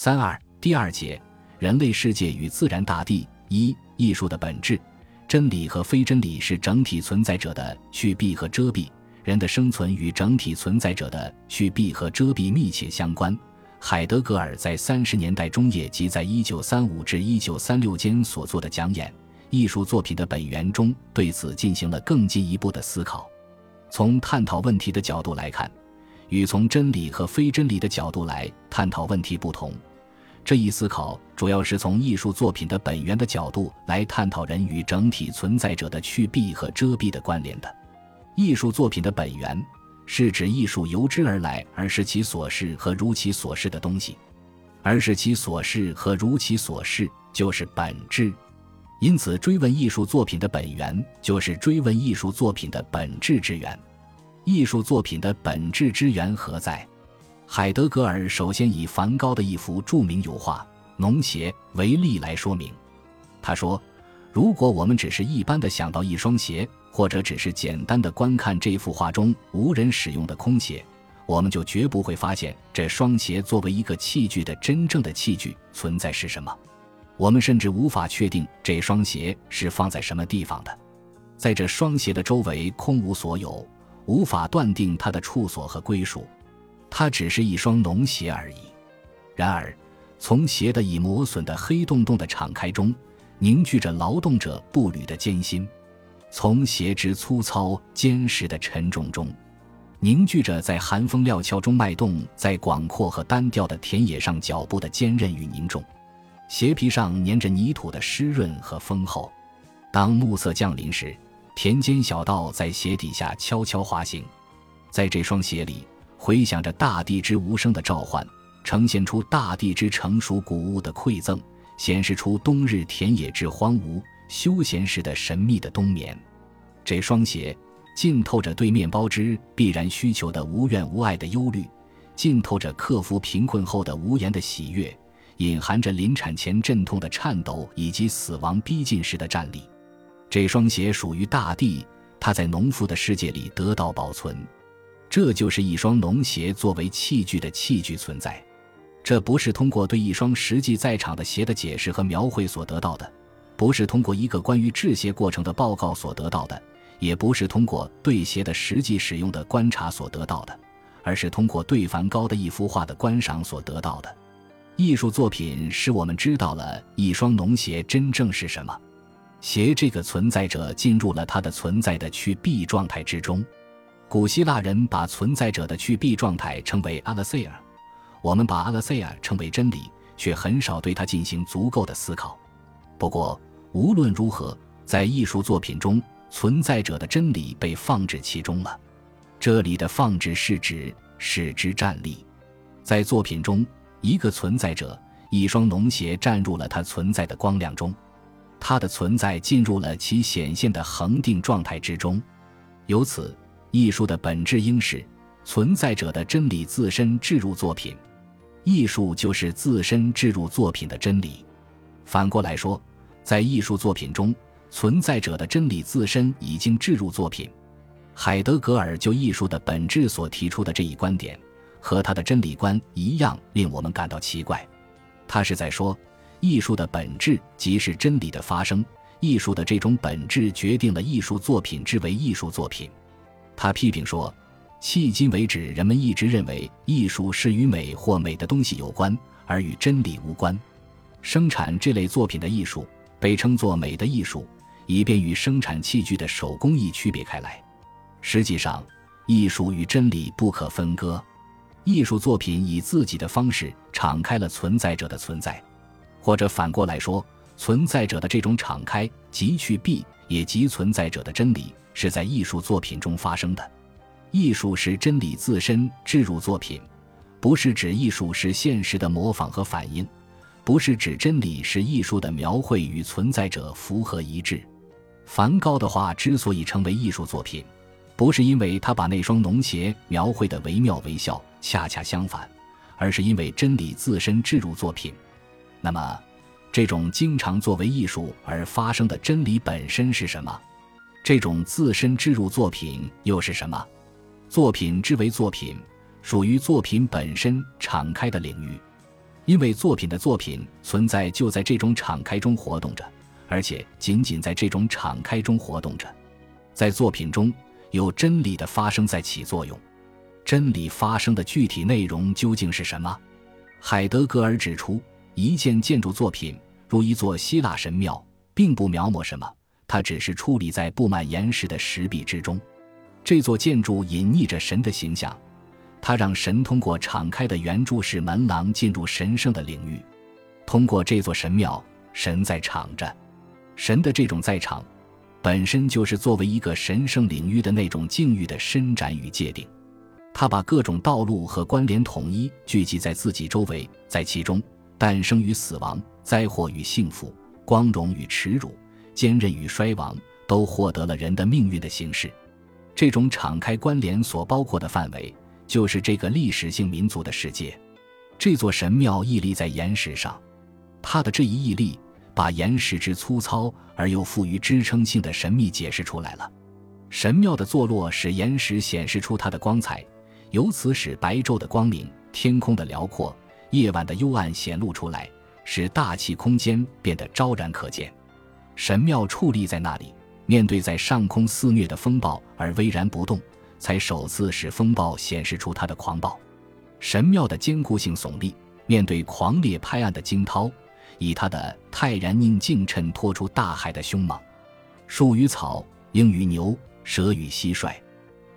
三二第二节，人类世界与自然大地。一、艺术的本质，真理和非真理是整体存在者的去蔽和遮蔽。人的生存与整体存在者的去蔽和遮蔽密切相关。海德格尔在三十年代中叶及在一九三五至一九三六间所做的讲演《艺术作品的本源》中，对此进行了更进一步的思考。从探讨问题的角度来看，与从真理和非真理的角度来探讨问题不同。这一思考主要是从艺术作品的本源的角度来探讨人与整体存在者的去蔽和遮蔽的关联的。艺术作品的本源是指艺术由之而来，而是其所示和如其所示的东西，而是其所示和如其所示就是本质。因此，追问艺术作品的本源，就是追问艺术作品的本质之源。艺术作品的本质之源何在？海德格尔首先以梵高的一幅著名油画《农鞋》为例来说明。他说：“如果我们只是一般的想到一双鞋，或者只是简单的观看这幅画中无人使用的空鞋，我们就绝不会发现这双鞋作为一个器具的真正的器具存在是什么。”我们甚至无法确定这双鞋是放在什么地方的，在这双鞋的周围空无所有，无法断定它的处所和归属，它只是一双农鞋而已。然而，从鞋的已磨损的黑洞洞的敞开中，凝聚着劳动者步履的艰辛；从鞋之粗糙坚实的沉重中，凝聚着在寒风料峭中脉动在广阔和单调的田野上脚步的坚韧与凝重。鞋皮上粘着泥土的湿润和丰厚。当暮色降临时，田间小道在鞋底下悄悄滑行，在这双鞋里回响着大地之无声的召唤，呈现出大地之成熟谷物的馈赠，显示出冬日田野之荒芜、休闲时的神秘的冬眠。这双鞋浸透着对面包之必然需求的无怨无爱的忧虑，浸透着克服贫困后的无言的喜悦。隐含着临产前阵痛的颤抖，以及死亡逼近时的站立。这双鞋属于大地，它在农夫的世界里得到保存。这就是一双农鞋作为器具的器具存在。这不是通过对一双实际在场的鞋的解释和描绘所得到的，不是通过一个关于制鞋过程的报告所得到的，也不是通过对鞋的实际使用的观察所得到的，而是通过对梵高的一幅画的观赏所得到的。艺术作品使我们知道了一双农鞋真正是什么。鞋这个存在者进入了它的存在的去蔽状态之中。古希腊人把存在者的去蔽状态称为阿拉塞尔，我们把阿拉塞尔称为真理，却很少对它进行足够的思考。不过无论如何，在艺术作品中，存在者的真理被放置其中了。这里的放置是指使之站立，在作品中。一个存在者，一双农鞋站入了它存在的光亮中，它的存在进入了其显现的恒定状态之中。由此，艺术的本质应是存在者的真理自身置入作品，艺术就是自身置入作品的真理。反过来说，在艺术作品中，存在者的真理自身已经置入作品。海德格尔就艺术的本质所提出的这一观点。和他的真理观一样，令我们感到奇怪。他是在说，艺术的本质即是真理的发生，艺术的这种本质决定了艺术作品之为艺术作品。他批评说，迄今为止，人们一直认为艺术是与美或美的东西有关，而与真理无关。生产这类作品的艺术被称作美的艺术，以便与生产器具的手工艺区别开来。实际上，艺术与真理不可分割。艺术作品以自己的方式敞开了存在者的存在，或者反过来说，存在者的这种敞开即去蔽，也即存在者的真理，是在艺术作品中发生的。艺术是真理自身置入作品，不是指艺术是现实的模仿和反应，不是指真理是艺术的描绘与存在者符合一致。梵高的画之所以成为艺术作品。不是因为他把那双农鞋描绘的惟妙惟肖，恰恰相反，而是因为真理自身置入作品。那么，这种经常作为艺术而发生的真理本身是什么？这种自身置入作品又是什么？作品之为作品，属于作品本身敞开的领域。因为作品的作品存在就在这种敞开中活动着，而且仅仅在这种敞开中活动着。在作品中有真理的发生在起作用，真理发生的具体内容究竟是什么？海德格尔指出，一件建筑作品如一座希腊神庙，并不描摹什么，它只是矗立在布满岩石的石壁之中。这座建筑隐匿着神的形象。它让神通过敞开的圆柱式门廊进入神圣的领域。通过这座神庙，神在场着。神的这种在场，本身就是作为一个神圣领域的那种境遇的伸展与界定。他把各种道路和关联统一聚集在自己周围，在其中，诞生与死亡、灾祸与幸福、光荣与耻辱、坚韧与衰亡，都获得了人的命运的形式。这种敞开关联所包括的范围。就是这个历史性民族的世界，这座神庙屹立在岩石上，它的这一屹立把岩石之粗糙而又富于支撑性的神秘解释出来了。神庙的坐落使岩石显示出它的光彩，由此使白昼的光明、天空的辽阔、夜晚的幽暗显露出来，使大气空间变得昭然可见。神庙矗立在那里，面对在上空肆虐的风暴而巍然不动。才首次使风暴显示出它的狂暴，神庙的坚固性耸立，面对狂烈拍岸的惊涛，以它的泰然宁静衬托出大海的凶猛。树与草，鹰与牛，蛇与蟋蟀，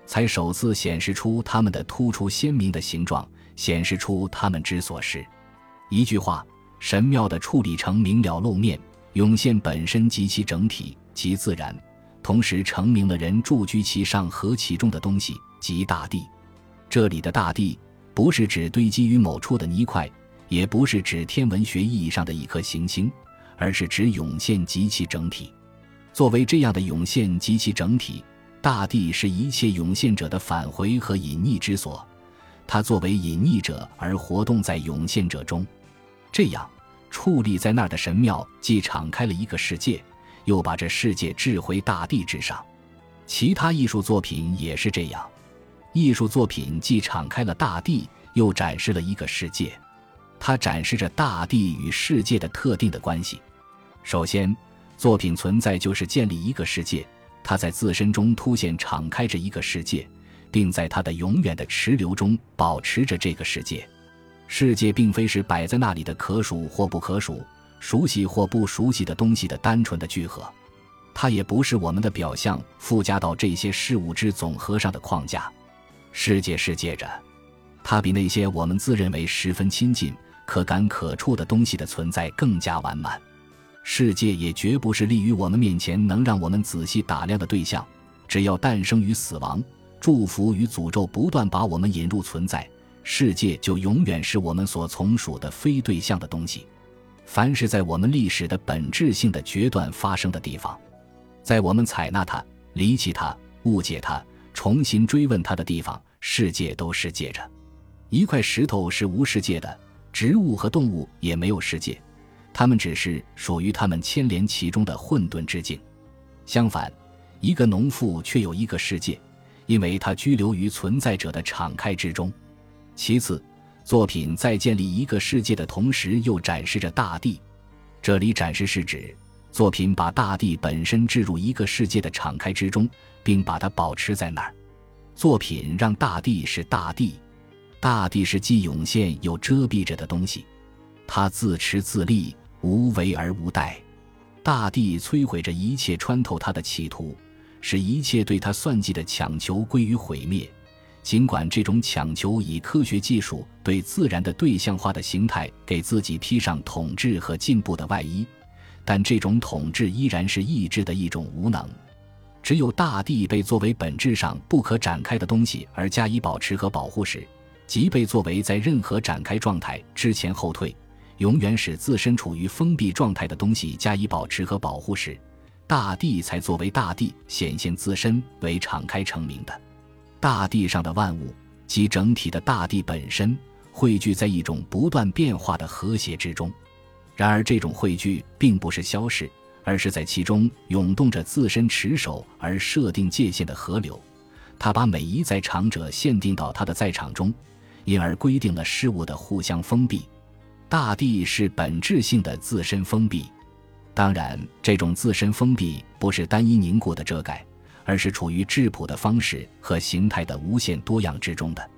才首次显示出它们的突出鲜明的形状，显示出它们之所是。一句话，神庙的处理成明了露面，涌现本身及其整体及自然。同时，成名了人住居其上和其中的东西，即大地。这里的大地，不是指堆积于某处的泥块，也不是指天文学意义上的一颗行星，而是指涌现及其整体。作为这样的涌现及其整体，大地是一切涌现者的返回和隐匿之所。它作为隐匿者而活动在涌现者中。这样，矗立在那儿的神庙，既敞开了一个世界。又把这世界置回大地之上，其他艺术作品也是这样。艺术作品既敞开了大地，又展示了一个世界。它展示着大地与世界的特定的关系。首先，作品存在就是建立一个世界，它在自身中凸显敞开着一个世界，并在它的永远的池流中保持着这个世界。世界并非是摆在那里的可数或不可数。熟悉或不熟悉的东西的单纯的聚合，它也不是我们的表象附加到这些事物之总和上的框架。世界是借着，它比那些我们自认为十分亲近、可感可触的东西的存在更加完满。世界也绝不是立于我们面前能让我们仔细打量的对象。只要诞生与死亡、祝福与诅咒不断把我们引入存在，世界就永远是我们所从属的非对象的东西。凡是在我们历史的本质性的决断发生的地方，在我们采纳它、离弃它、误解它、重新追问它的地方，世界都是借着。一块石头是无世界的，植物和动物也没有世界，它们只是属于它们牵连其中的混沌之境。相反，一个农妇却有一个世界，因为它居留于存在者的敞开之中。其次。作品在建立一个世界的同时，又展示着大地。这里展示是指作品把大地本身置入一个世界的敞开之中，并把它保持在那儿。作品让大地是大地，大地是既涌现又遮蔽着的东西，它自持自立，无为而无待。大地摧毁着一切穿透它的企图，使一切对它算计的强求归于毁灭。尽管这种强求以科学技术对自然的对象化的形态给自己披上统治和进步的外衣，但这种统治依然是意志的一种无能。只有大地被作为本质上不可展开的东西而加以保持和保护时，即被作为在任何展开状态之前后退，永远使自身处于封闭状态的东西加以保持和保护时，大地才作为大地显现自身为敞开成名的。大地上的万物及整体的大地本身汇聚在一种不断变化的和谐之中，然而这种汇聚并不是消逝，而是在其中涌动着自身持守而设定界限的河流。它把每一在场者限定到它的在场中，因而规定了事物的互相封闭。大地是本质性的自身封闭。当然，这种自身封闭不是单一凝固的遮盖，而是处于质朴的方式和形态的无限多样之中的。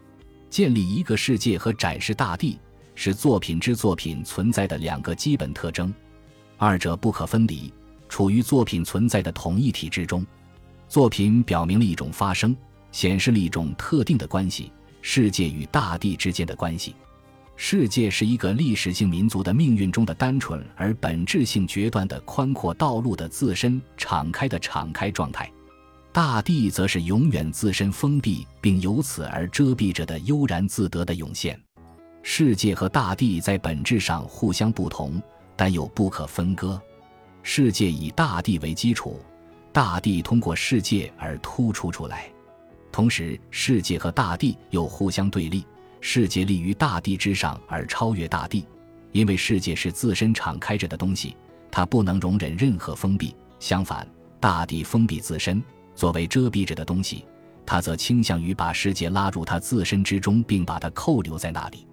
建立一个世界和展示大地，是作品之作品存在的两个基本特征，二者不可分离，处于作品存在的同一体之中。作品表明了一种发生，显示了一种特定的关系——世界与大地之间的关系。世界是一个历史性民族的命运中的单纯而本质性决断的宽阔道路的自身敞开的敞开状态，大地则是永远自身封闭并由此而遮蔽着的悠然自得的涌现。世界和大地在本质上互相不同，但又不可分割。世界以大地为基础，大地通过世界而突出出来，同时世界和大地又互相对立。世界立于大地之上而超越大地，因为世界是自身敞开着的东西，它不能容忍任何封闭。相反，大地封闭自身，作为遮蔽着的东西，他则倾向于把世界拉入他自身之中，并把它扣留在那里。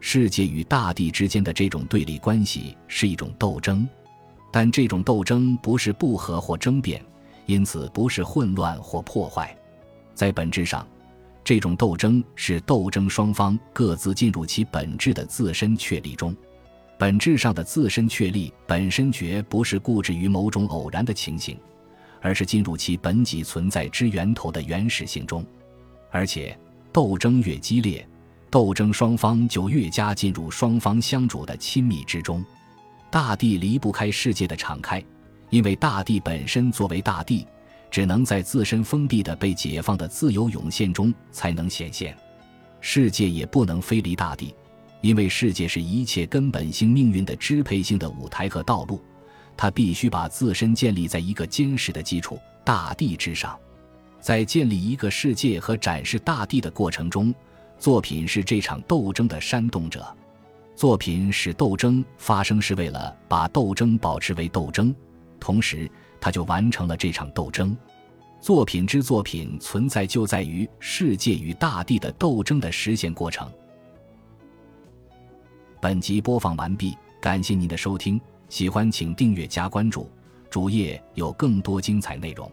世界与大地之间的这种对立关系是一种斗争，但这种斗争不是不和或争辩，因此不是混乱或破坏，在本质上。这种斗争是斗争双方各自进入其本质的自身确立中，本质上的自身确立本身绝不是固执于某种偶然的情形，而是进入其本己存在之源头的原始性中。而且，斗争越激烈，斗争双方就越加进入双方相主的亲密之中。大地离不开世界的敞开，因为大地本身作为大地。只能在自身封闭的被解放的自由涌现中才能显现，世界也不能飞离大地，因为世界是一切根本性命运的支配性的舞台和道路，他必须把自身建立在一个坚实的基础——大地之上。在建立一个世界和展示大地的过程中，作品是这场斗争的煽动者。作品使斗争发生，是为了把斗争保持为斗争，同时。他就完成了这场斗争。作品之作品存在就在于世界与大地的斗争的实现过程。本集播放完毕，感谢您的收听，喜欢请订阅加关注，主页有更多精彩内容。